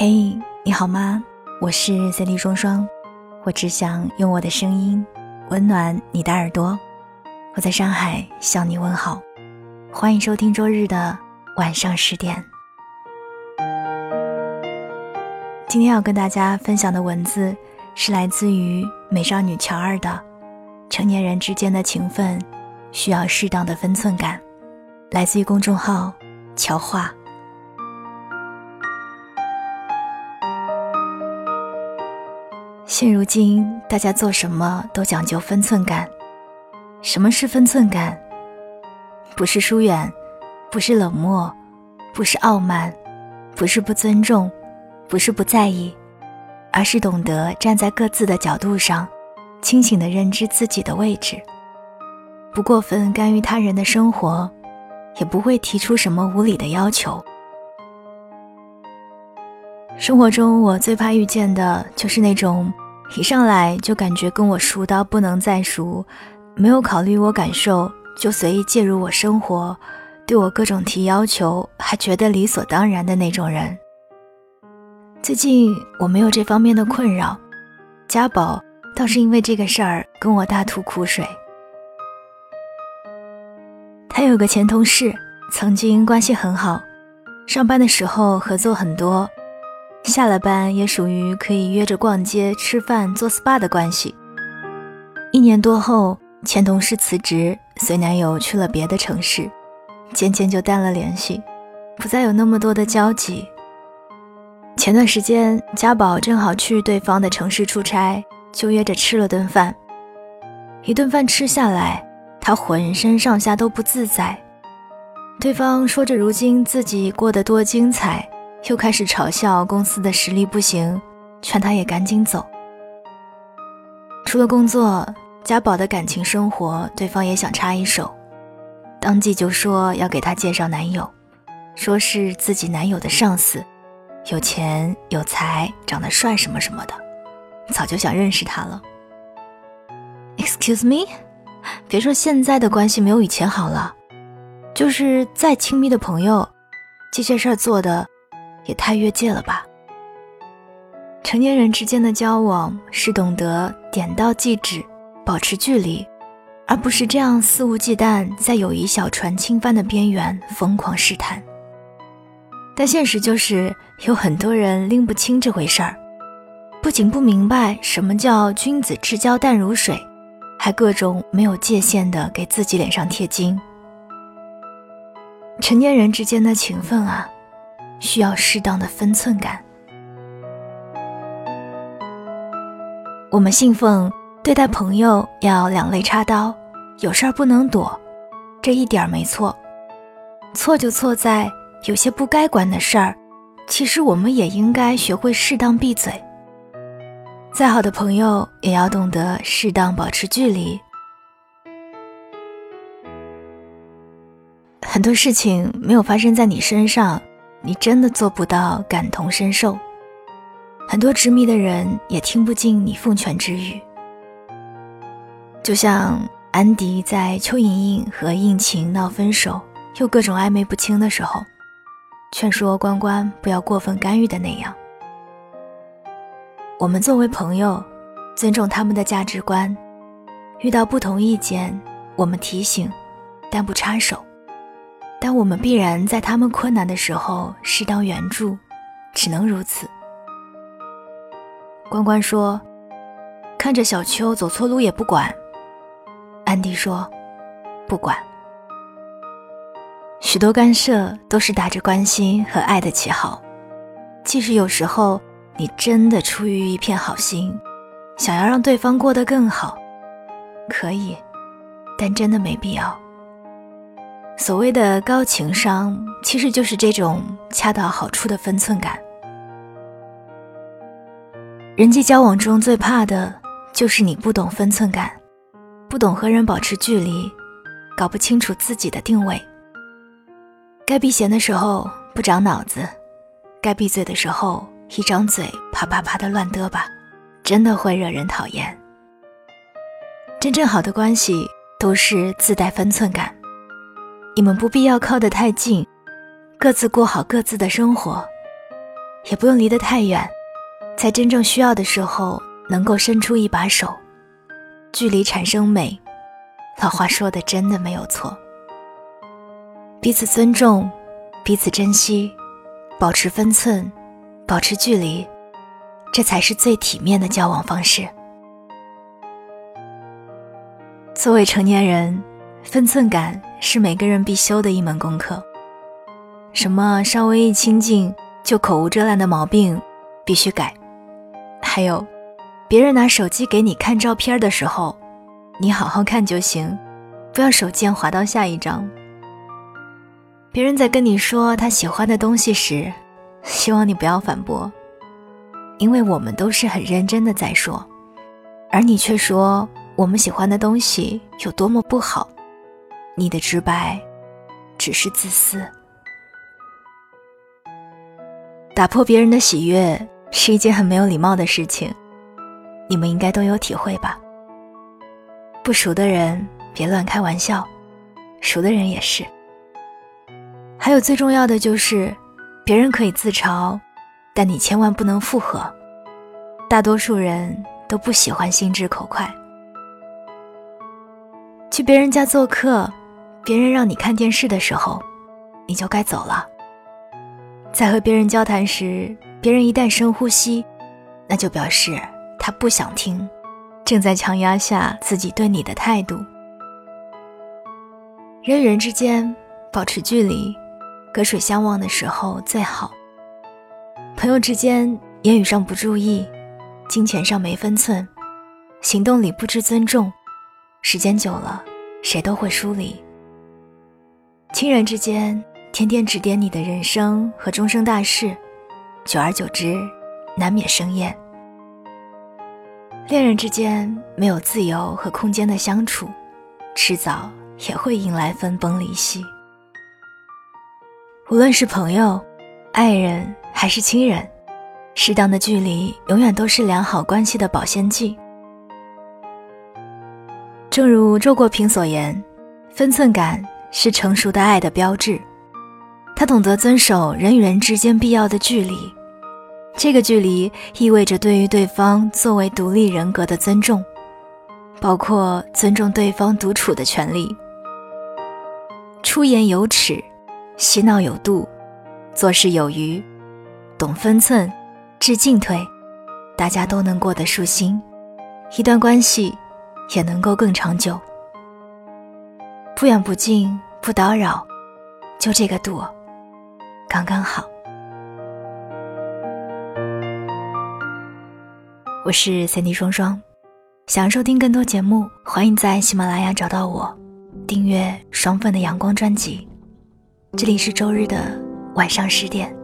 嘿，你好吗？我是 C D 双双，我只想用我的声音温暖你的耳朵。我在上海向你问好，欢迎收听周日的晚上十点。今天要跟大家分享的文字是来自于美少女乔二的《成年人之间的情分需要适当的分寸感》，来自于公众号乔画。现如今，大家做什么都讲究分寸感。什么是分寸感？不是疏远，不是冷漠，不是傲慢，不是不尊重，不是不在意，而是懂得站在各自的角度上，清醒的认知自己的位置，不过分干预他人的生活，也不会提出什么无理的要求。生活中，我最怕遇见的就是那种一上来就感觉跟我熟到不能再熟，没有考虑我感受就随意介入我生活，对我各种提要求还觉得理所当然的那种人。最近我没有这方面的困扰，家宝倒是因为这个事儿跟我大吐苦水。他有个前同事，曾经关系很好，上班的时候合作很多。下了班也属于可以约着逛街、吃饭、做 SPA 的关系。一年多后，前同事辞职，随男友去了别的城市，渐渐就淡了联系，不再有那么多的交集。前段时间，家宝正好去对方的城市出差，就约着吃了顿饭。一顿饭吃下来，他浑身上下都不自在。对方说着如今自己过得多精彩。又开始嘲笑公司的实力不行，劝他也赶紧走。除了工作，家宝的感情生活，对方也想插一手，当即就说要给他介绍男友，说是自己男友的上司，有钱有才，长得帅什么什么的，早就想认识他了。Excuse me，别说现在的关系没有以前好了，就是再亲密的朋友，这些事儿做的。也太越界了吧！成年人之间的交往是懂得点到即止，保持距离，而不是这样肆无忌惮，在友谊小船侵犯的边缘疯狂试探。但现实就是有很多人拎不清这回事儿，不仅不明白什么叫君子之交淡如水，还各种没有界限的给自己脸上贴金。成年人之间的情分啊！需要适当的分寸感。我们信奉对待朋友要两肋插刀，有事儿不能躲，这一点没错。错就错在有些不该管的事儿，其实我们也应该学会适当闭嘴。再好的朋友也要懂得适当保持距离。很多事情没有发生在你身上。你真的做不到感同身受，很多执迷的人也听不进你奉劝之语。就像安迪在邱莹莹和应勤闹分手，又各种暧昧不清的时候，劝说关关不要过分干预的那样。我们作为朋友，尊重他们的价值观，遇到不同意见，我们提醒，但不插手。但我们必然在他们困难的时候适当援助，只能如此。关关说：“看着小秋走错路也不管。”安迪说：“不管。”许多干涉都是打着关心和爱的旗号，即使有时候你真的出于一片好心，想要让对方过得更好，可以，但真的没必要。所谓的高情商，其实就是这种恰到好处的分寸感。人际交往中最怕的就是你不懂分寸感，不懂和人保持距离，搞不清楚自己的定位。该避嫌的时候不长脑子，该闭嘴的时候一张嘴啪啪啪的乱嘚吧，真的会惹人讨厌。真正好的关系都是自带分寸感。你们不必要靠得太近，各自过好各自的生活，也不用离得太远，在真正需要的时候能够伸出一把手。距离产生美，老话说的真的没有错。彼此尊重，彼此珍惜，保持分寸，保持距离，这才是最体面的交往方式。作为成年人，分寸感是每个人必修的一门功课。什么稍微一亲近就口无遮拦的毛病，必须改。还有，别人拿手机给你看照片的时候，你好好看就行，不要手贱滑到下一张。别人在跟你说他喜欢的东西时，希望你不要反驳，因为我们都是很认真的在说，而你却说。我们喜欢的东西有多么不好，你的直白只是自私。打破别人的喜悦是一件很没有礼貌的事情，你们应该都有体会吧？不熟的人别乱开玩笑，熟的人也是。还有最重要的就是，别人可以自嘲，但你千万不能附和。大多数人都不喜欢心直口快。去别人家做客，别人让你看电视的时候，你就该走了。在和别人交谈时，别人一旦深呼吸，那就表示他不想听，正在强压下自己对你的态度。人与人之间保持距离，隔水相望的时候最好。朋友之间言语上不注意，金钱上没分寸，行动里不知尊重，时间久了。谁都会疏离。亲人之间天天指点你的人生和终生大事，久而久之，难免生厌。恋人之间没有自由和空间的相处，迟早也会迎来分崩离析。无论是朋友、爱人还是亲人，适当的距离永远都是良好关系的保鲜剂。正如周国平所言，分寸感是成熟的爱的标志。他懂得遵守人与人之间必要的距离，这个距离意味着对于对方作为独立人格的尊重，包括尊重对方独处的权利。出言有尺，嬉闹有度，做事有余，懂分寸，知进退，大家都能过得舒心，一段关系。也能够更长久，不远不近，不打扰，就这个度，刚刚好。我是三 D 双双，想收听更多节目，欢迎在喜马拉雅找到我，订阅双份的阳光专辑。这里是周日的晚上十点，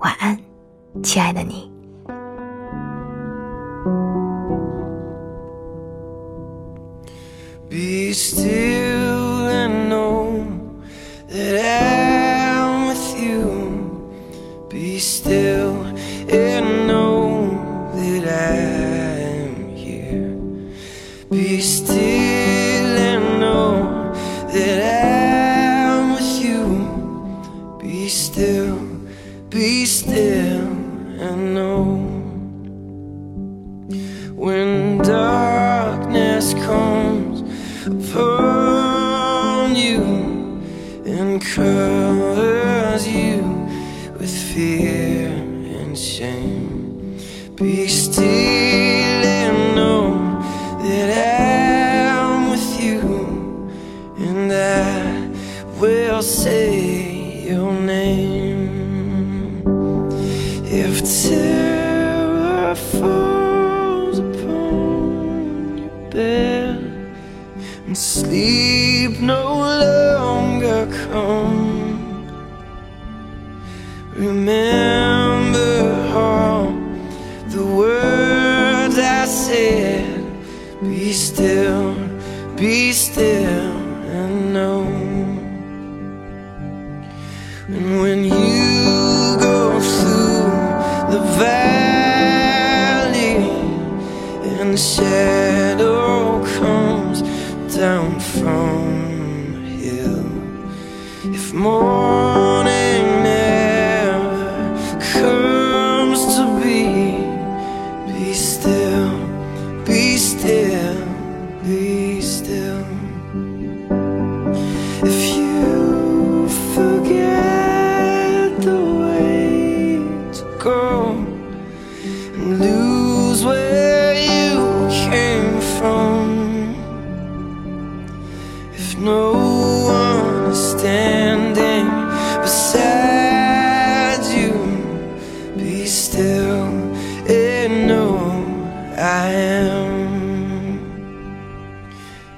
晚安，亲爱的你。Be still upon you and covers you with fear and shame. Be still Be still, be still, and know. And when you go through the valley and the shadow comes down from hill. If more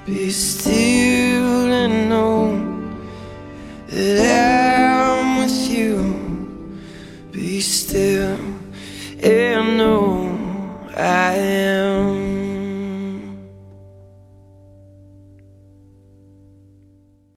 Be still.